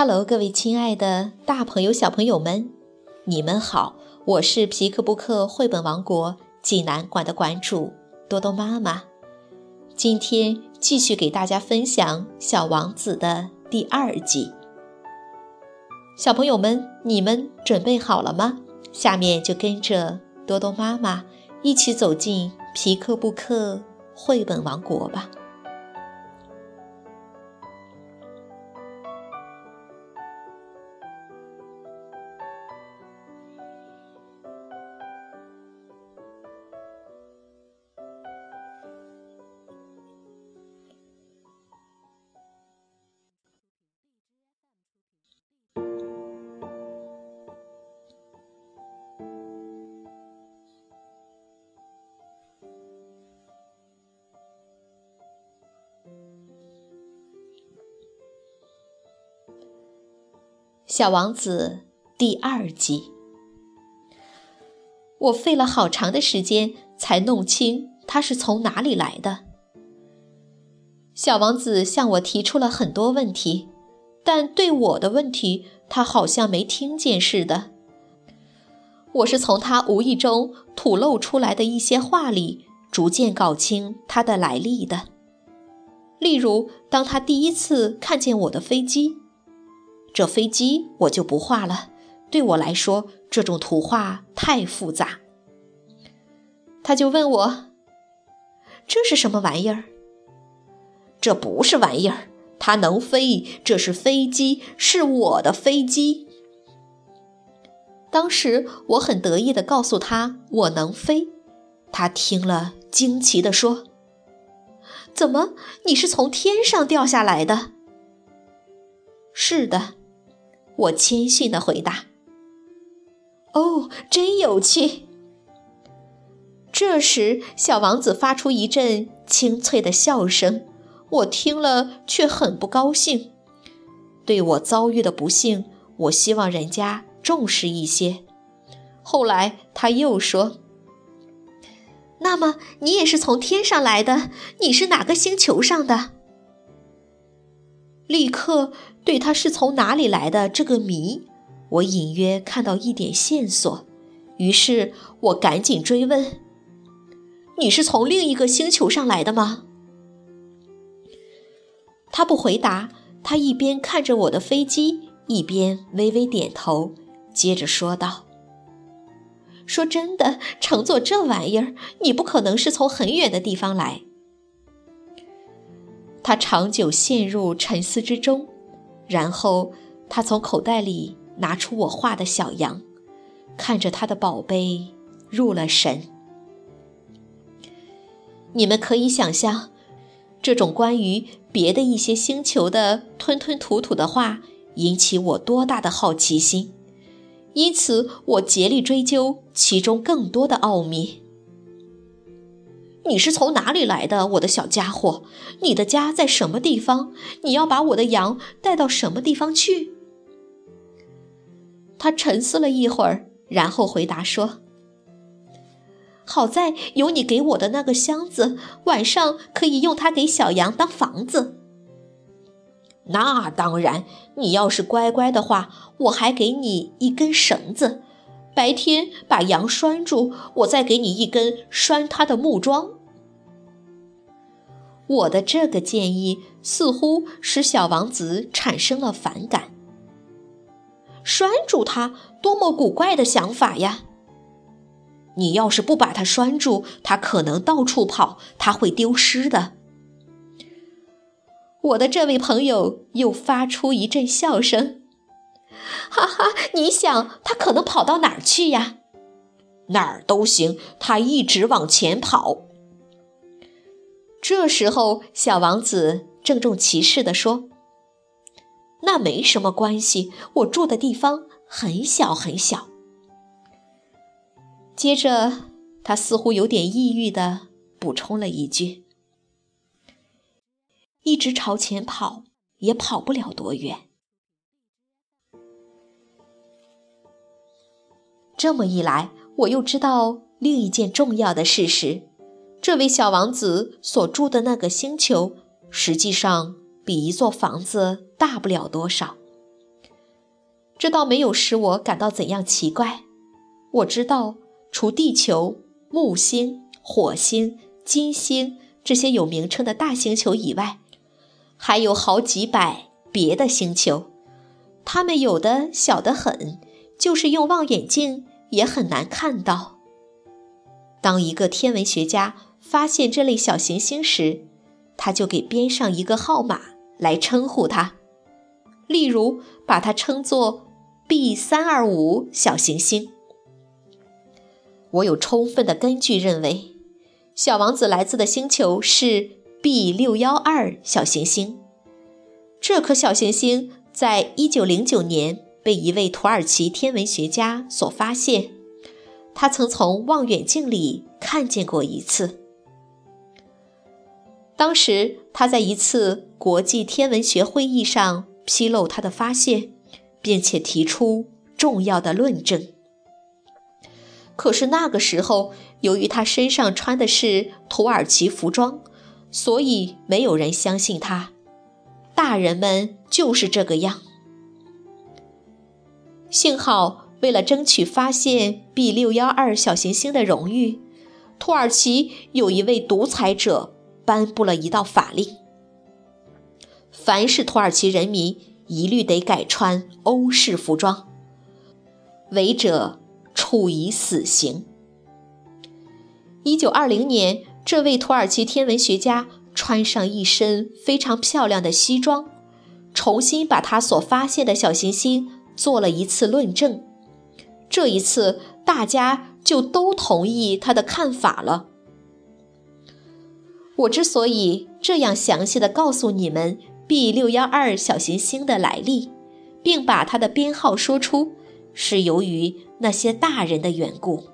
Hello，各位亲爱的大朋友、小朋友们，你们好！我是皮克布克绘本王国济南馆的馆主多多妈妈。今天继续给大家分享《小王子》的第二集。小朋友们，你们准备好了吗？下面就跟着多多妈妈一起走进皮克布克绘本王国吧。小王子第二集，我费了好长的时间才弄清他是从哪里来的。小王子向我提出了很多问题，但对我的问题，他好像没听见似的。我是从他无意中吐露出来的一些话里，逐渐搞清他的来历的。例如，当他第一次看见我的飞机。这飞机我就不画了，对我来说这种图画太复杂。他就问我：“这是什么玩意儿？”“这不是玩意儿，它能飞，这是飞机，是我的飞机。”当时我很得意地告诉他我能飞，他听了惊奇地说：“怎么，你是从天上掉下来的？”“是的。”我谦逊地回答：“哦，真有趣。”这时，小王子发出一阵清脆的笑声，我听了却很不高兴。对我遭遇的不幸，我希望人家重视一些。后来，他又说：“那么，你也是从天上来的？你是哪个星球上的？”立刻对他是从哪里来的这个谜，我隐约看到一点线索，于是我赶紧追问：“你是从另一个星球上来的吗？”他不回答，他一边看着我的飞机，一边微微点头，接着说道：“说真的，乘坐这玩意儿，你不可能是从很远的地方来。”他长久陷入沉思之中，然后他从口袋里拿出我画的小羊，看着他的宝贝入了神。你们可以想象，这种关于别的一些星球的吞吞吐吐的话引起我多大的好奇心，因此我竭力追究其中更多的奥秘。你是从哪里来的，我的小家伙？你的家在什么地方？你要把我的羊带到什么地方去？他沉思了一会儿，然后回答说：“好在有你给我的那个箱子，晚上可以用它给小羊当房子。”那当然，你要是乖乖的话，我还给你一根绳子，白天把羊拴住，我再给你一根拴它的木桩。我的这个建议似乎使小王子产生了反感。拴住它，多么古怪的想法呀！你要是不把它拴住，它可能到处跑，它会丢失的。我的这位朋友又发出一阵笑声，哈哈！你想，它可能跑到哪儿去呀？哪儿都行，它一直往前跑。这时候，小王子郑重其事地说：“那没什么关系，我住的地方很小很小。”接着，他似乎有点抑郁地补充了一句：“一直朝前跑，也跑不了多远。”这么一来，我又知道另一件重要的事实。这位小王子所住的那个星球，实际上比一座房子大不了多少。这倒没有使我感到怎样奇怪。我知道，除地球、木星、火星、金星这些有名称的大星球以外，还有好几百别的星球，它们有的小得很，就是用望远镜也很难看到。当一个天文学家发现这类小行星时，他就给编上一个号码来称呼它，例如把它称作 B 三二五小行星。我有充分的根据认为，小王子来自的星球是 B 六幺二小行星。这颗小行星在一九零九年被一位土耳其天文学家所发现。他曾从望远镜里看见过一次。当时他在一次国际天文学会议上披露他的发现，并且提出重要的论证。可是那个时候，由于他身上穿的是土耳其服装，所以没有人相信他。大人们就是这个样。幸好。为了争取发现 B 六幺二小行星的荣誉，土耳其有一位独裁者颁布了一道法令：凡是土耳其人民一律得改穿欧式服装，违者处以死刑。一九二零年，这位土耳其天文学家穿上一身非常漂亮的西装，重新把他所发现的小行星做了一次论证。这一次，大家就都同意他的看法了。我之所以这样详细的告诉你们 B 六幺二小行星的来历，并把它的编号说出，是由于那些大人的缘故。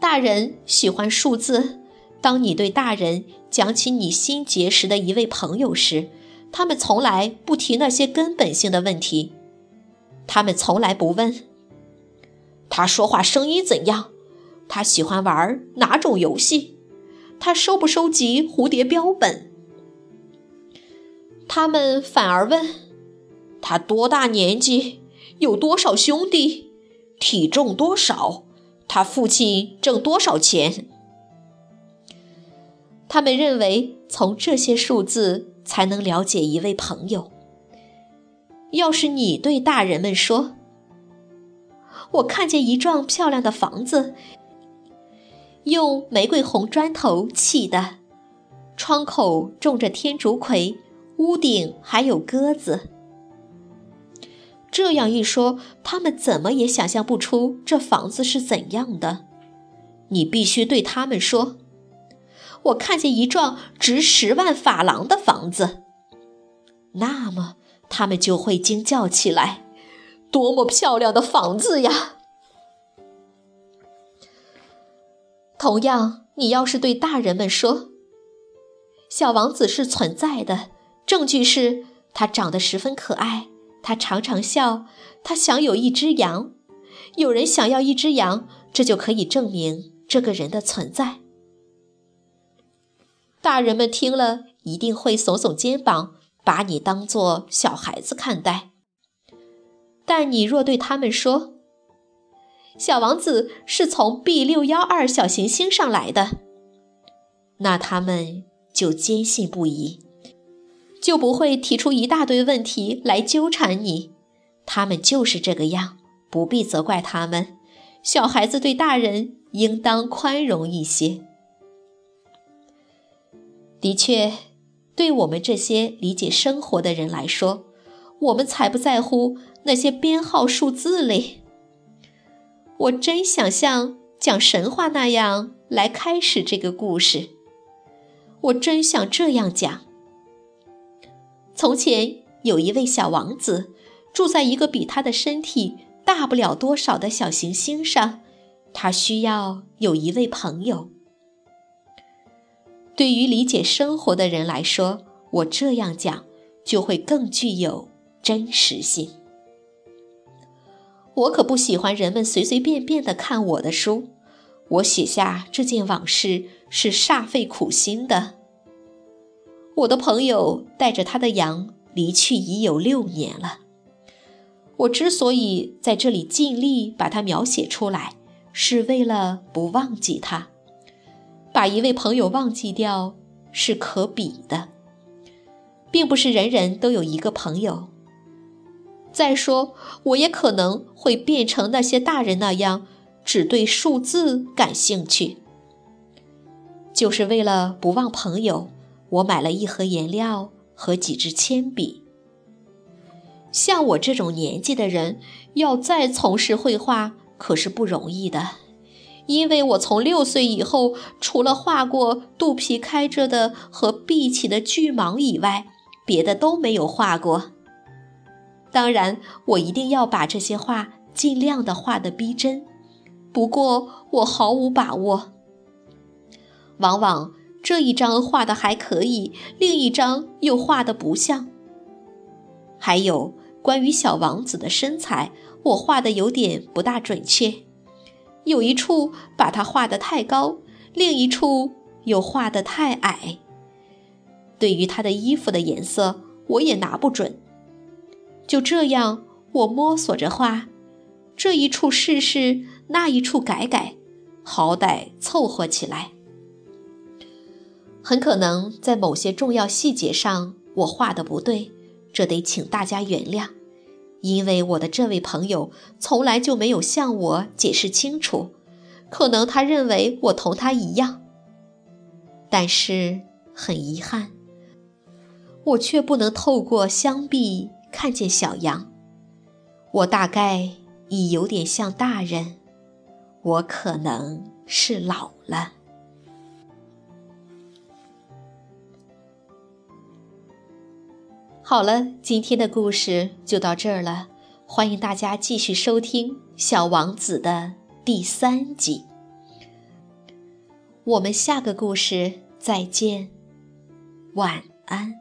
大人喜欢数字。当你对大人讲起你新结识的一位朋友时，他们从来不提那些根本性的问题。他们从来不问。他说话声音怎样？他喜欢玩哪种游戏？他收不收集蝴蝶标本？他们反而问他多大年纪，有多少兄弟，体重多少，他父亲挣多少钱？他们认为从这些数字才能了解一位朋友。要是你对大人们说，我看见一幢漂亮的房子，用玫瑰红砖头砌的，窗口种着天竺葵，屋顶还有鸽子。这样一说，他们怎么也想象不出这房子是怎样的。你必须对他们说：“我看见一幢值十万法郎的房子。”那么，他们就会惊叫起来。多么漂亮的房子呀！同样，你要是对大人们说，小王子是存在的，证据是他长得十分可爱，他常常笑，他想有一只羊，有人想要一只羊，这就可以证明这个人的存在。大人们听了一定会耸耸肩膀，把你当做小孩子看待。但你若对他们说，小王子是从 B 六幺二小行星上来的，那他们就坚信不疑，就不会提出一大堆问题来纠缠你。他们就是这个样，不必责怪他们。小孩子对大人应当宽容一些。的确，对我们这些理解生活的人来说，我们才不在乎。那些编号数字嘞，我真想像讲神话那样来开始这个故事。我真想这样讲：从前有一位小王子，住在一个比他的身体大不了多少的小行星上，他需要有一位朋友。对于理解生活的人来说，我这样讲就会更具有真实性。我可不喜欢人们随随便便的看我的书。我写下这件往事是煞费苦心的。我的朋友带着他的羊离去已有六年了。我之所以在这里尽力把它描写出来，是为了不忘记他。把一位朋友忘记掉是可比的，并不是人人都有一个朋友。再说，我也可能会变成那些大人那样，只对数字感兴趣。就是为了不忘朋友，我买了一盒颜料和几支铅笔。像我这种年纪的人，要再从事绘画可是不容易的，因为我从六岁以后，除了画过肚皮开着的和闭起的巨蟒以外，别的都没有画过。当然，我一定要把这些画尽量的画得逼真，不过我毫无把握。往往这一张画的还可以，另一张又画的不像。还有关于小王子的身材，我画的有点不大准确，有一处把他画得太高，另一处又画得太矮。对于他的衣服的颜色，我也拿不准。就这样，我摸索着画，这一处试试，那一处改改，好歹凑合起来。很可能在某些重要细节上我画的不对，这得请大家原谅，因为我的这位朋友从来就没有向我解释清楚，可能他认为我同他一样。但是很遗憾，我却不能透过香壁。看见小羊，我大概已有点像大人，我可能是老了。好了，今天的故事就到这儿了，欢迎大家继续收听《小王子》的第三集。我们下个故事再见，晚安。